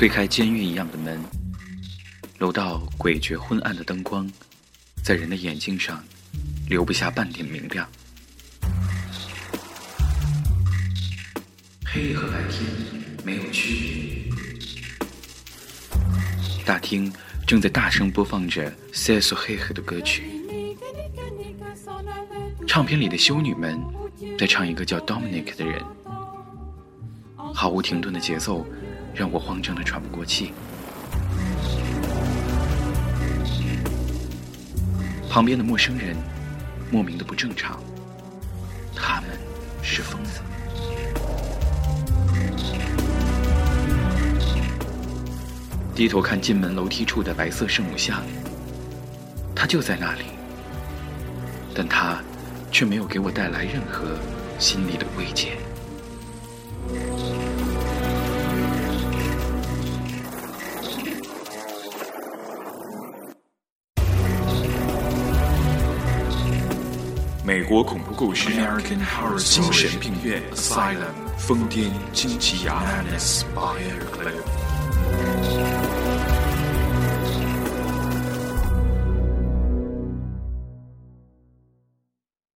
推开监狱一样的门，楼道诡谲昏暗的灯光，在人的眼睛上留不下半点明亮。黑和白天没有区别。大厅正在大声播放着 Cecil h e 的歌曲，唱片里的修女们在唱一个叫 Dominic 的人，毫无停顿的节奏让我慌张的喘不过气。旁边的陌生人莫名的不正常，他们是疯子。低头看进门楼梯处的白色圣母像，它就在那里，但它却没有给我带来任何心理的慰藉。美国恐怖故事《精神病院》Asylum 疯癫惊奇牙。